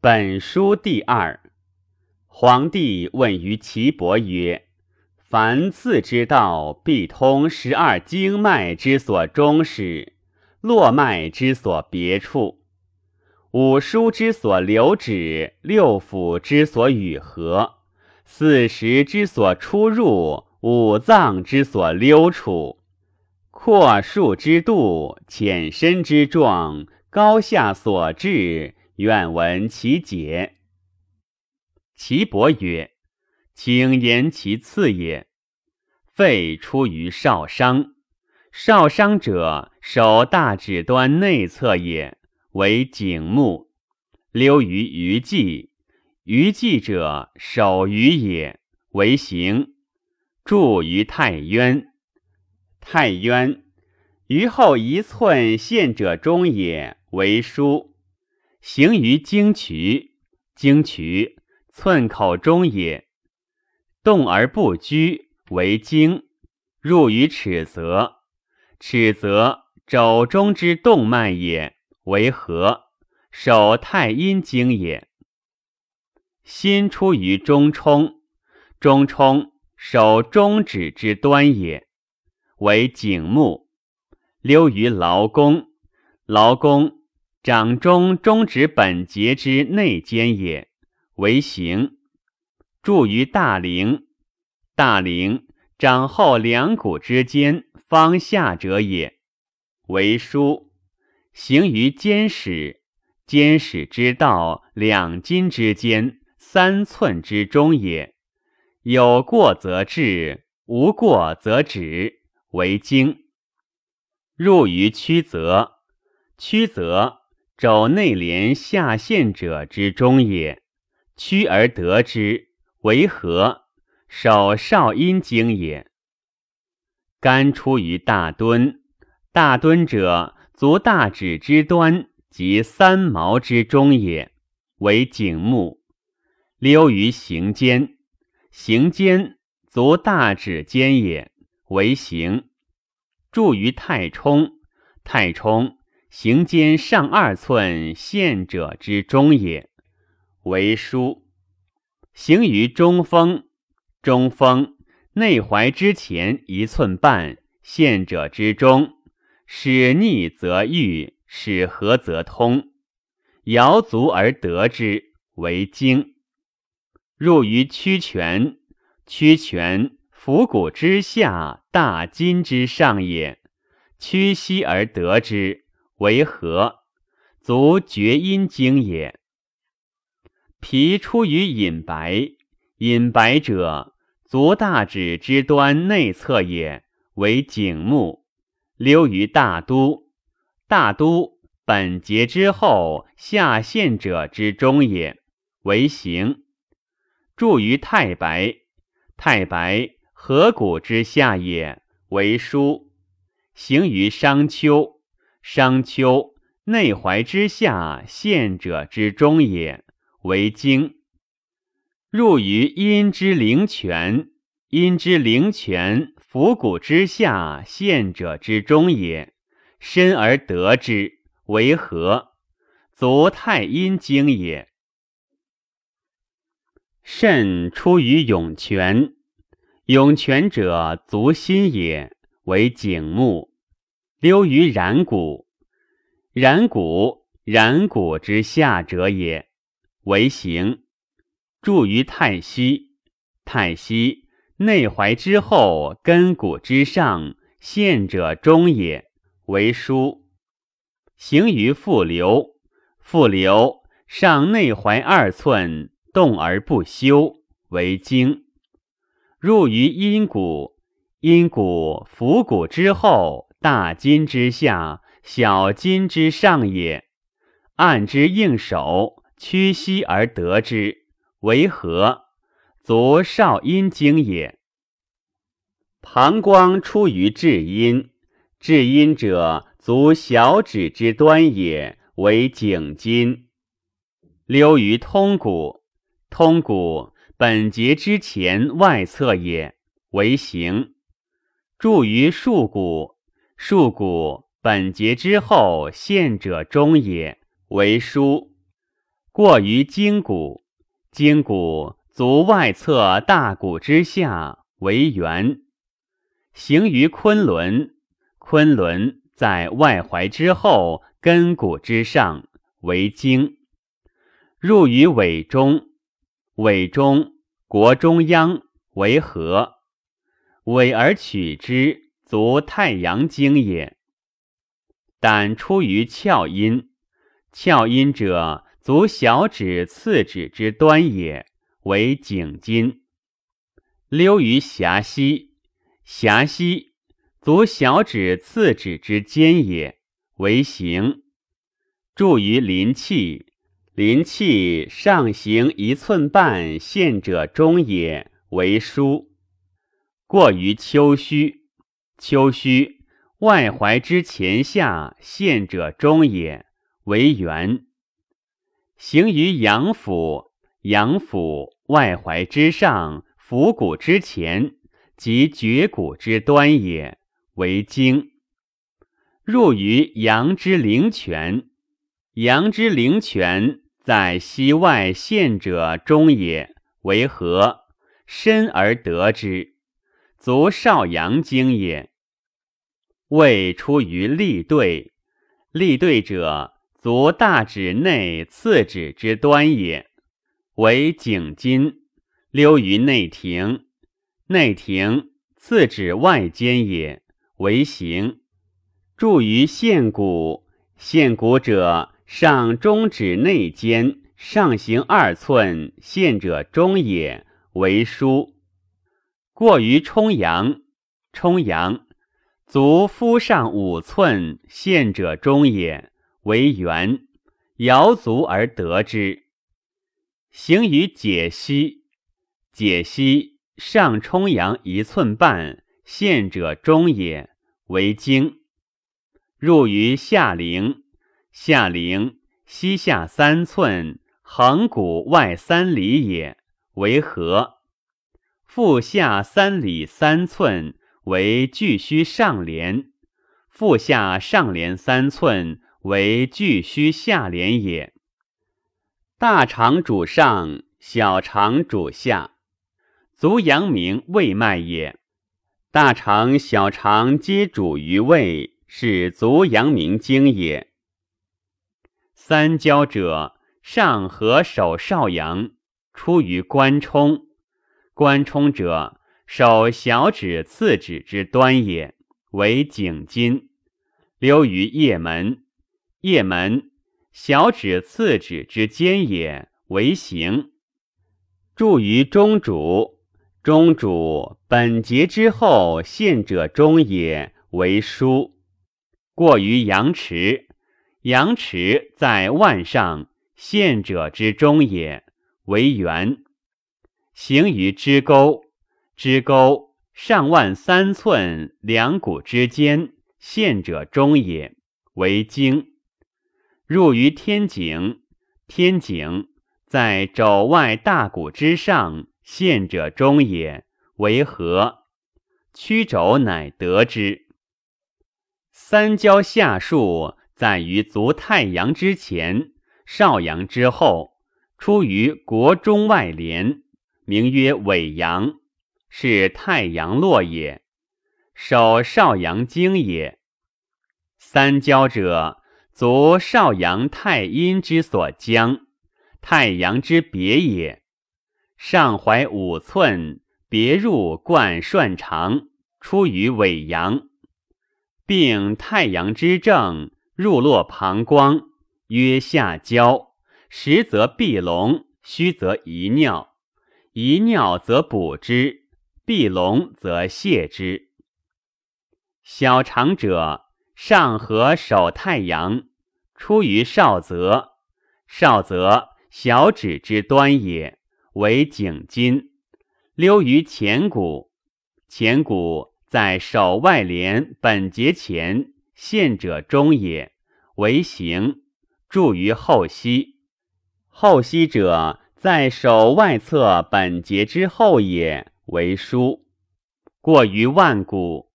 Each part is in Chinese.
本书第二。皇帝问于岐伯曰：“凡次之道，必通十二经脉之所终始，络脉之所别处，五书之所留止，六腑之所与合，四时之所出入，五脏之所溜处，阔数之度，浅深之状，高下所至，愿闻其解。”岐伯曰：“请言其次也。肺出于少商，少商者，手大指端内侧也，为景目，溜于鱼际。鱼际者，手鱼也，为行，注于太渊。太渊于后一寸陷者中也，为枢，行于经渠。经渠。”寸口中也，动而不居，为经；入于尺泽，尺泽肘中之动脉也，为合，手太阴经也。心出于中冲，中冲手中指之端也，为景目；溜于劳宫，劳宫掌中中指本节之内间也。为行，注于大陵，大陵掌后两骨之间方下者也。为书，行于肩始，肩始之道两筋之间三寸之中也。有过则至，无过则止。为经，入于曲泽，曲泽肘内连下陷者之中也。屈而得之，为何？手少阴经也。肝出于大敦，大敦者，足大指之端及三毛之中也，为颈目。溜于行间，行间足大指间也，为行。注于太冲，太冲行间上二寸陷者之中也。为枢，行于中风，中风内踝之前一寸半，陷者之中，使逆则愈，使合则通。摇足而得之，为经。入于曲泉，曲泉腹骨之下，大筋之上也。屈膝而得之，为合，足厥阴经也。脾出于隐白，隐白者，足大指之端内侧也，为景目。溜于大都，大都本节之后下陷者之中也，为行。注于太白，太白合谷之下也，为枢。行于商丘，商丘内踝之下陷者之中也。为经，入于阴之灵泉，阴之灵泉腹骨之下陷者之中也，深而得之，为何？足太阴经也。肾出于涌泉，涌泉者足心也，为景目。溜于然谷，然谷然谷之下者也。为行，注于太溪，太溪内踝之后，根骨之上，陷者中也。为书，行于复流，复流上内踝二寸，动而不休，为经。入于阴谷，阴谷腹骨之后，大筋之下，小筋之上也。按之应手。屈膝而得之，为何？足少阴经也。膀胱出于至阴，至阴者足小指之端也，为颈筋。溜于通骨，通骨本节之前外侧也，为行。注于束骨，束骨本节之后陷者中也，为枢。过于筋骨，筋骨足外侧大骨之下为圆。行于昆仑，昆仑在外踝之后根骨之上为经。入于尾中，尾中国中央为合，尾而取之，足太阳经也。胆出于窍阴，窍阴者足小指次指之端也，为颈筋。溜于狭溪，狭溪足小指次指之间也，为行。注于临气。临气上行一寸半，陷者中也，为疏。过于丘虚，丘虚外踝之前下，陷者中也，为圆。行于阳府，阳府外踝之上，腹骨之前，及绝骨之端也，为经。入于阳之灵泉，阳之灵泉。在膝外陷者中也，为合，深而得之，足少阳经也。未出于立兑，立兑者足大指内次指之端也，为颈筋。溜于内庭，内庭次指外间也，为行。注于陷骨，陷骨者。上中指内间上行二寸，陷者中也，为疏。过于冲阳，冲阳足夫上五寸，陷者中也，为圆。摇足而得之。行于解析，解析上冲阳一寸半，陷者中也，为经。入于下陵。下陵膝下三寸，横骨外三里也，为合。腹下三里三寸，为巨虚上廉；腹下上廉三寸，为巨虚下廉也。大肠主上，小肠主下，足阳明胃脉也。大肠、小肠皆主于胃，是足阳明经也。三焦者，上合手少阳，出于关冲。关冲者，手小指次指之端也，为颈筋。溜于腋门，腋门小指次指之间也，为行。注于中主，中主本节之后陷者中也，为枢。过于阳池。阳池在腕上，陷者之中也，为圆。行于支沟，支沟上腕三寸，两骨之间，陷者中也，为经。入于天井，天井在肘外大骨之上，陷者中也，为合。曲肘乃得之。三焦下数。在于足太阳之前，少阳之后，出于国中外连，名曰尾阳，是太阳络也，守少阳经也。三焦者，足少阳太阴之所将，太阳之别也。上怀五寸，别入贯涮肠，出于尾阳，并太阳之正。入络膀胱，曰下焦，实则闭龙，虚则遗尿，遗尿则补之，闭龙则泻之。小肠者，上合手太阳，出于少泽，少泽小指之端也，为颈筋。溜于前骨，前骨在手外连本节前。陷者中也，为行；注于后溪。后溪者，在手外侧本节之后也，为枢。过于腕骨，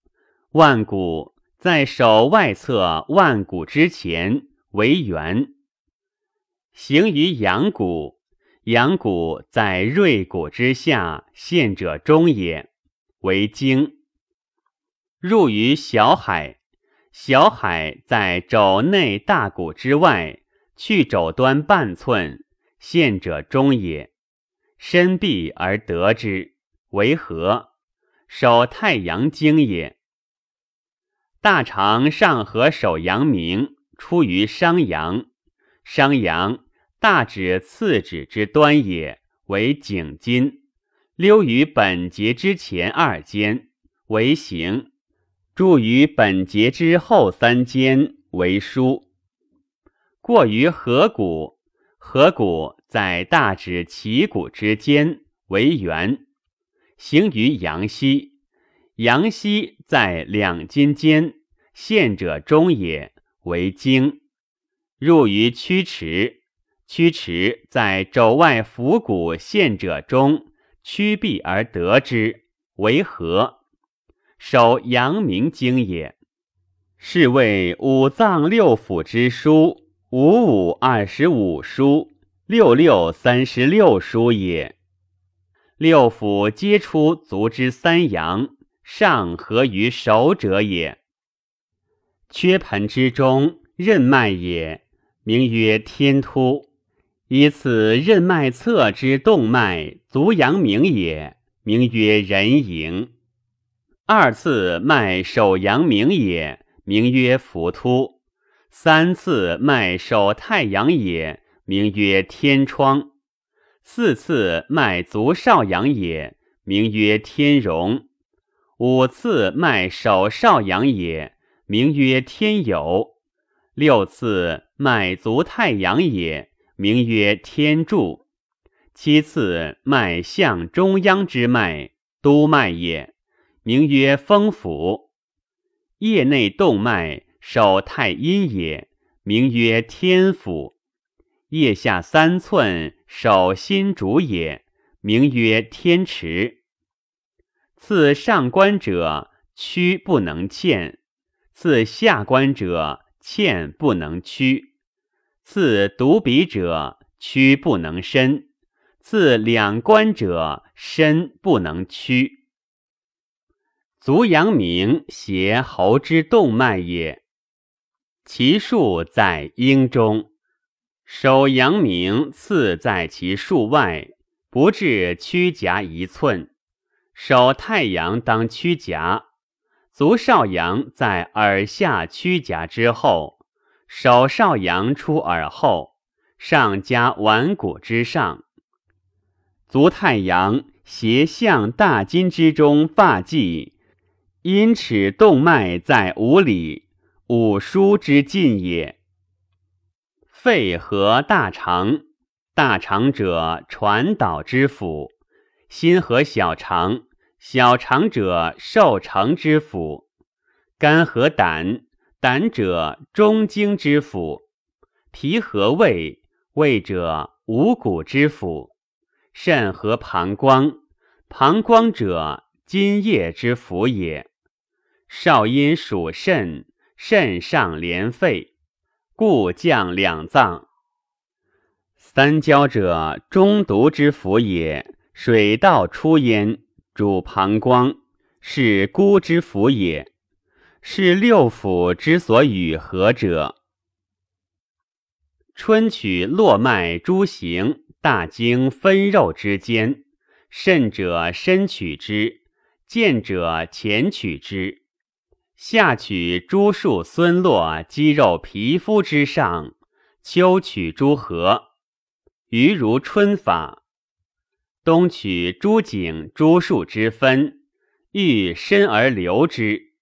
腕骨在手外侧腕骨之前，为圆。行于阳谷，阳谷在锐骨之下，陷者中也，为经。入于小海，小海在肘内大骨之外，去肘端半寸，陷者中也，深闭而得之，为何？守太阳经也。大肠上合守阳明，出于商阳。商阳大指次指之端也，为颈筋。溜于本节之前二间，为行；注于本节之后三间，为枢。过于合谷，合谷在大指旗骨之间，为圆。行于阳溪。阳溪在两筋间，陷者中也，为经。入于曲池，曲池在肘外腹骨陷者中，曲臂而得之，为合。守阳明经也。是谓五脏六腑之书，五五二十五书，六六三十六书也。六腑皆出足之三阳。上合于手者也。缺盆之中，任脉也，名曰天突。以此任脉侧之动脉，足阳明也，名曰人迎。二次脉手阳明也，名曰浮突。三次脉手太阳也，名曰天窗。四次脉足少阳也，名曰天荣。五次脉手少阳也，名曰天有；六次脉足太阳也，名曰天柱；七次脉向中央之脉，督脉也，名曰风府；腋内动脉手太阴也，名曰天府；腋下三寸手心主也，名曰天池。次上官者，屈不能欠；次下官者，欠不能屈；次独鼻者，屈不能伸；次两关者，伸不能屈。足阳明携喉之动脉也，其数在阴中。手阳明次在其数外，不至屈夹一寸。手太阳当屈夹，足少阳在耳下屈夹之后，手少阳出耳后，上加腕骨之上。足太阳斜向大筋之中发际，因尺动脉在五里，五枢之近也。肺和大肠，大肠者传导之府。心和小肠，小肠者受承之府；肝和胆，胆者中经之府；脾和胃，胃者五谷之府；肾和膀胱，膀胱者津液之府也。少阴属肾，肾上连肺，故降两脏。三焦者中毒之府也。水道出焉，主膀胱，是孤之府也。是六腑之所与合者。春取络脉诸行，大经分肉之间，肾者深取之，见者浅取之。夏取诸树孙络肌肉皮肤之上，秋取诸合，余如春法。冬取诸颈诸树之分，欲深而留之。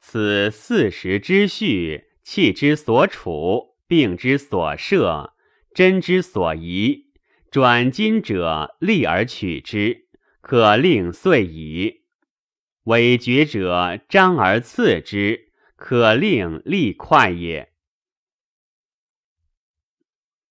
此四时之序，气之所处，病之所设，针之所宜。转筋者利而取之，可令遂矣；委绝者张而刺之，可令利快也。